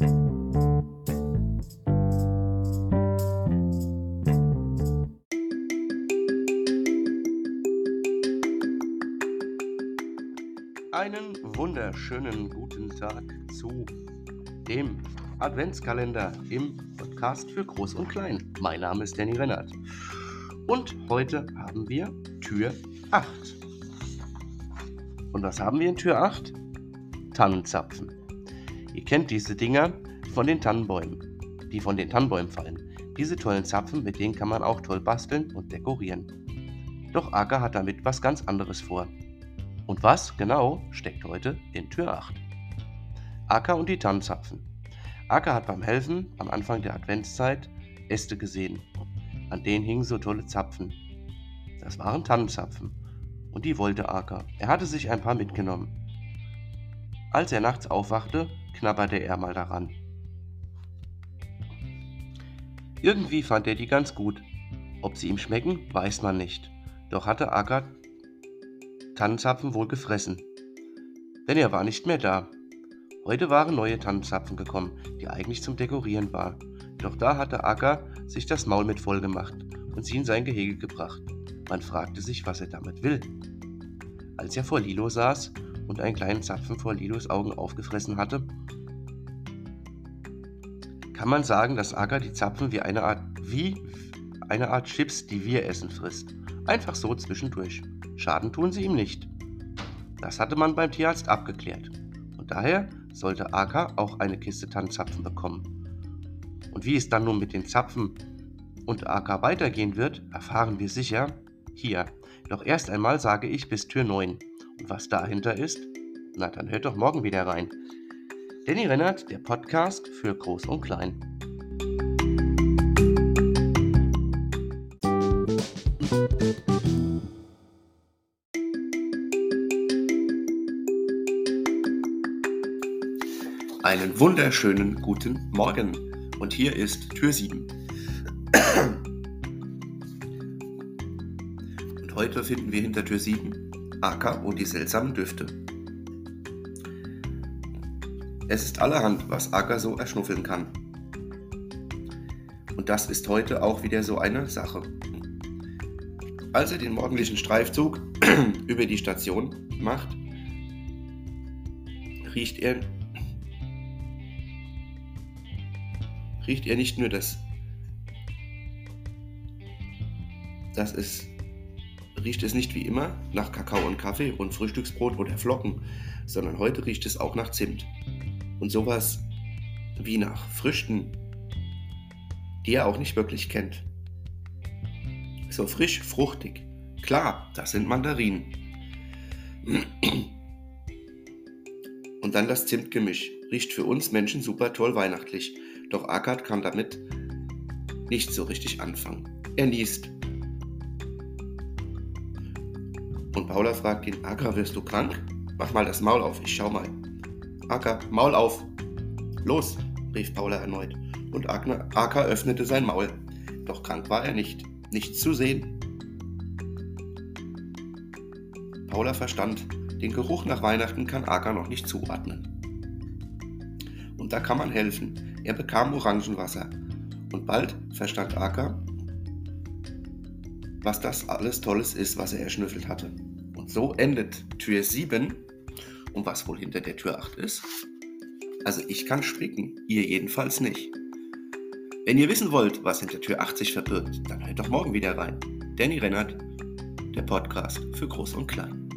Einen wunderschönen guten Tag zu dem Adventskalender im Podcast für Groß und Klein. Mein Name ist Danny Rennert und heute haben wir Tür 8. Und was haben wir in Tür 8? Tannenzapfen. Ihr kennt diese Dinger von den Tannenbäumen, die von den Tannenbäumen fallen. Diese tollen Zapfen, mit denen kann man auch toll basteln und dekorieren. Doch Aga hat damit was ganz anderes vor. Und was genau steckt heute in Tür 8? Acker und die Tannenzapfen. Acker hat beim Helfen am Anfang der Adventszeit Äste gesehen. An denen hingen so tolle Zapfen. Das waren Tannenzapfen. Und die wollte Acker. Er hatte sich ein paar mitgenommen. Als er nachts aufwachte, knabberte er mal daran. Irgendwie fand er die ganz gut. Ob sie ihm schmecken, weiß man nicht. Doch hatte Acker Tannenzapfen wohl gefressen. Denn er war nicht mehr da. Heute waren neue Tannenzapfen gekommen, die eigentlich zum Dekorieren waren. Doch da hatte Acker sich das Maul mit voll gemacht und sie in sein Gehege gebracht. Man fragte sich, was er damit will. Als er vor Lilo saß und einen kleinen Zapfen vor Lilos Augen aufgefressen hatte, kann man sagen, dass Acker die Zapfen wie eine Art wie eine Art Chips, die wir essen, frisst. Einfach so zwischendurch. Schaden tun sie ihm nicht. Das hatte man beim Tierarzt abgeklärt. Und daher sollte AK auch eine Kiste Tannenzapfen bekommen. Und wie es dann nun mit den Zapfen und AK weitergehen wird, erfahren wir sicher hier. Doch erst einmal sage ich bis Tür 9. Was dahinter ist? Na, dann hört doch morgen wieder rein. Danny Rennert, der Podcast für Groß und Klein. Einen wunderschönen guten Morgen. Und hier ist Tür 7. Und heute finden wir hinter Tür 7 Acker und die seltsamen Düfte. Es ist allerhand, was Acker so erschnuffeln kann. Und das ist heute auch wieder so eine Sache. Als er den morgendlichen Streifzug über die Station macht, riecht er riecht er nicht nur das, das ist, riecht es nicht wie immer nach Kakao und Kaffee und Frühstücksbrot oder Flocken, sondern heute riecht es auch nach Zimt. Und sowas wie nach Früchten, die er auch nicht wirklich kennt. So frisch, fruchtig. Klar, das sind Mandarinen. Und dann das Zimtgemisch. Riecht für uns Menschen super toll weihnachtlich. Doch Agat kann damit nicht so richtig anfangen. Er niest. Und Paula fragt ihn, Acker, wirst du krank? Mach mal das Maul auf, ich schau mal. Acker, Maul auf. Los, rief Paula erneut. Und Acker öffnete sein Maul. Doch krank war er nicht. Nichts zu sehen. Paula verstand, den Geruch nach Weihnachten kann Acker noch nicht zuordnen. Und da kann man helfen. Er bekam Orangenwasser und bald verstand Aka, was das alles Tolles ist, was er erschnüffelt hatte. Und so endet Tür 7 und was wohl hinter der Tür 8 ist. Also ich kann stricken, ihr jedenfalls nicht. Wenn ihr wissen wollt, was hinter Tür 80 verbirgt, dann hört doch morgen wieder rein. Danny Rennert, der Podcast für Groß und Klein.